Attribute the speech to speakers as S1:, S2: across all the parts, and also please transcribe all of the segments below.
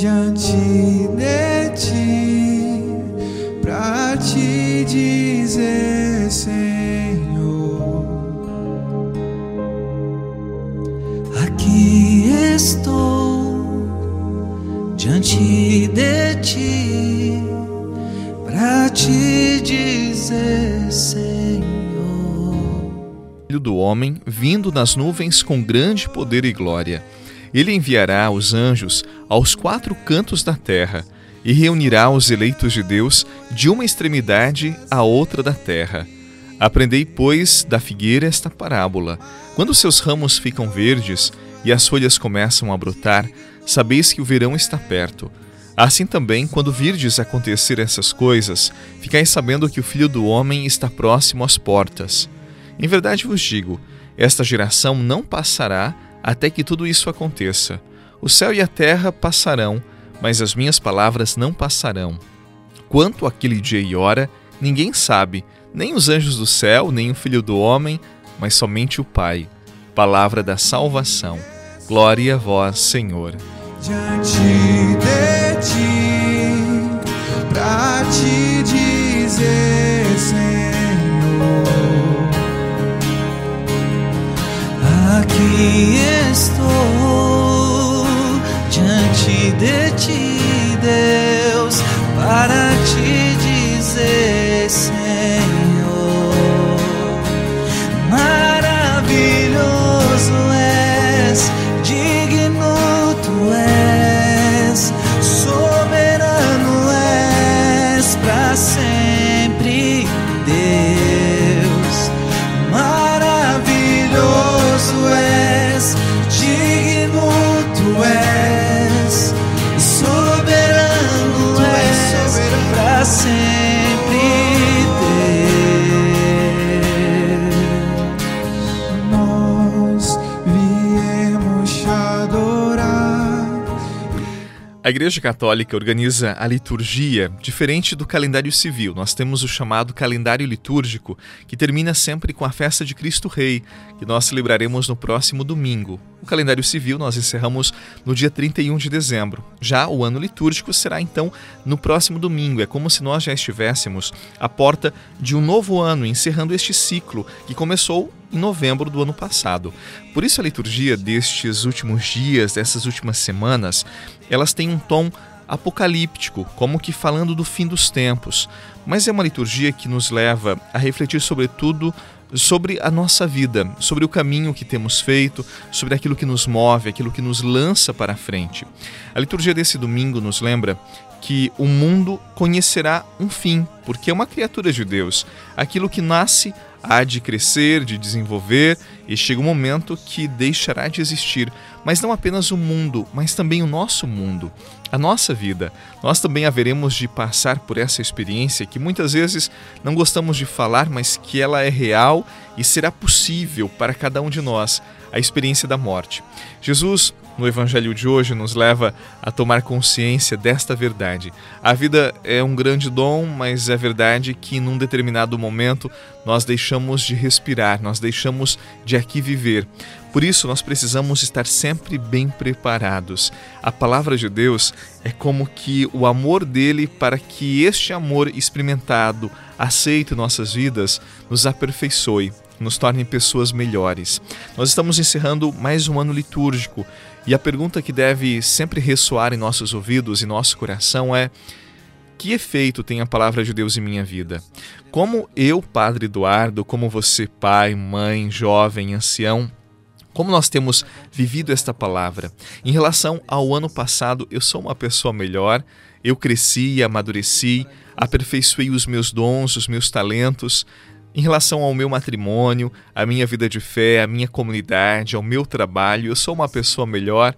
S1: diante de ti, pra te dizer, Senhor, aqui estou diante de ti, pra te dizer, Senhor.
S2: Filho do homem, vindo nas nuvens com grande poder e glória. Ele enviará os anjos aos quatro cantos da terra e reunirá os eleitos de Deus de uma extremidade à outra da terra. Aprendei, pois, da figueira esta parábola. Quando seus ramos ficam verdes e as folhas começam a brotar, sabeis que o verão está perto. Assim também, quando virdes acontecer essas coisas, ficais sabendo que o Filho do Homem está próximo às portas. Em verdade vos digo: esta geração não passará até que tudo isso aconteça. O céu e a terra passarão, mas as minhas palavras não passarão. Quanto àquele dia e hora, ninguém sabe, nem os anjos do céu, nem o filho do homem, mas somente o Pai. Palavra da salvação. Glória a vós, Senhor.
S1: Diante de ti, pra te dizer, Senhor. Aqui estou diante de ti, Deus, para te dizer, Senhor, maravilhoso és,
S2: A Igreja Católica organiza a liturgia diferente do calendário civil. Nós temos o chamado calendário litúrgico, que termina sempre com a festa de Cristo Rei, que nós celebraremos no próximo domingo. Calendário civil nós encerramos no dia 31 de dezembro. Já o ano litúrgico será então no próximo domingo. É como se nós já estivéssemos à porta de um novo ano, encerrando este ciclo que começou em novembro do ano passado. Por isso a liturgia destes últimos dias, dessas últimas semanas, elas têm um tom apocalíptico, como que falando do fim dos tempos. Mas é uma liturgia que nos leva a refletir sobretudo sobre a nossa vida, sobre o caminho que temos feito, sobre aquilo que nos move, aquilo que nos lança para a frente. A liturgia desse domingo nos lembra que o mundo conhecerá um fim, porque é uma criatura de Deus. Aquilo que nasce há de crescer, de desenvolver, e chega um momento que deixará de existir. Mas não apenas o mundo, mas também o nosso mundo, a nossa vida. Nós também haveremos de passar por essa experiência que muitas vezes não gostamos de falar, mas que ela é real e será possível para cada um de nós a experiência da morte. Jesus no Evangelho de hoje nos leva a tomar consciência desta verdade. A vida é um grande dom, mas é verdade que num determinado momento nós deixamos de respirar, nós deixamos de aqui viver. Por isso, nós precisamos estar sempre bem preparados. A palavra de Deus é como que o amor dele para que este amor experimentado, aceito em nossas vidas, nos aperfeiçoe, nos torne pessoas melhores. Nós estamos encerrando mais um ano litúrgico e a pergunta que deve sempre ressoar em nossos ouvidos e nosso coração é: que efeito tem a palavra de Deus em minha vida? Como eu, Padre Eduardo, como você, pai, mãe, jovem, ancião, como nós temos vivido esta palavra? Em relação ao ano passado, eu sou uma pessoa melhor, eu cresci, amadureci, aperfeiçoei os meus dons, os meus talentos. Em relação ao meu matrimônio, à minha vida de fé, à minha comunidade, ao meu trabalho, eu sou uma pessoa melhor.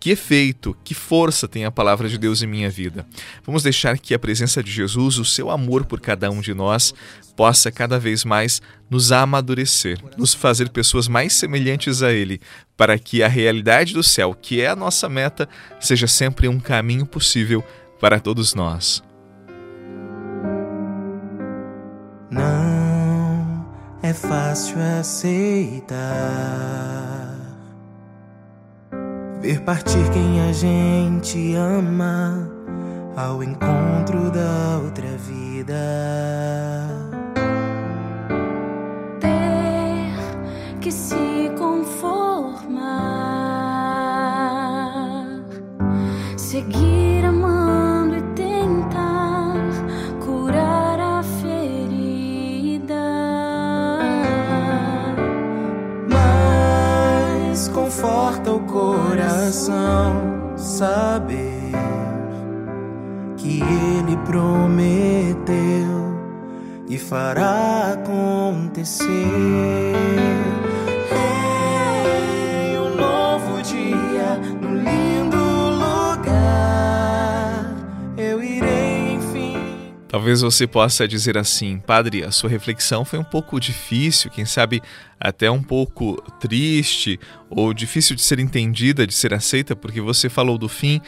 S2: Que efeito, que força tem a palavra de Deus em minha vida? Vamos deixar que a presença de Jesus, o seu amor por cada um de nós, possa cada vez mais nos amadurecer, nos fazer pessoas mais semelhantes a Ele, para que a realidade do céu, que é a nossa meta, seja sempre um caminho possível para todos nós.
S1: É fácil aceitar
S3: ver partir quem a gente ama ao encontro da outra vida. Ele prometeu e fará acontecer. Em um novo dia, no lindo lugar, eu irei enfim.
S2: Talvez você possa dizer assim, Padre, a sua reflexão foi um pouco difícil, quem sabe até um pouco triste ou difícil de ser entendida, de ser aceita, porque você falou do fim.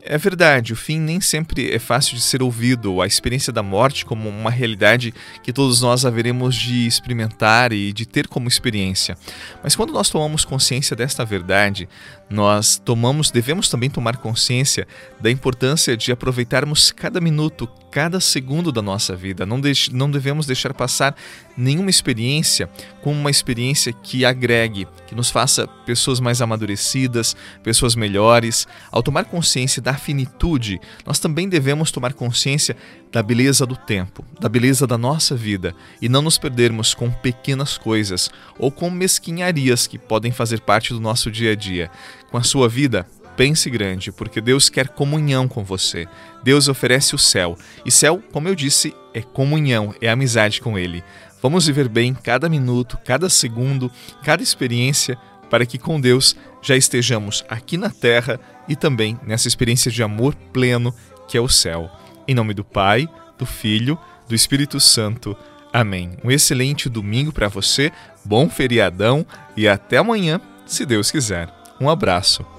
S2: É verdade, o fim nem sempre é fácil de ser ouvido, a experiência da morte como uma realidade que todos nós haveremos de experimentar e de ter como experiência. Mas quando nós tomamos consciência desta verdade, nós tomamos, devemos também tomar consciência da importância de aproveitarmos cada minuto, cada segundo da nossa vida. Não, de, não devemos deixar passar nenhuma experiência como uma experiência que agregue, que nos faça pessoas mais amadurecidas, pessoas melhores. Ao tomar consciência da finitude, nós também devemos tomar consciência da beleza do tempo, da beleza da nossa vida e não nos perdermos com pequenas coisas ou com mesquinharias que podem fazer parte do nosso dia a dia. Com a sua vida, pense grande, porque Deus quer comunhão com você. Deus oferece o céu. E céu, como eu disse, é comunhão, é amizade com Ele. Vamos viver bem cada minuto, cada segundo, cada experiência, para que com Deus já estejamos aqui na terra e também nessa experiência de amor pleno que é o céu. Em nome do Pai, do Filho, do Espírito Santo. Amém. Um excelente domingo para você, bom feriadão e até amanhã, se Deus quiser. Um abraço.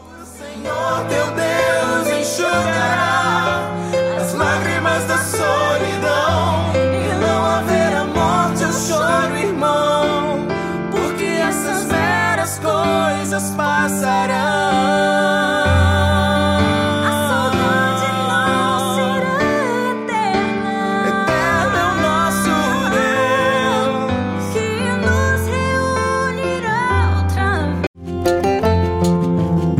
S3: Teu Deus enxugará as lágrimas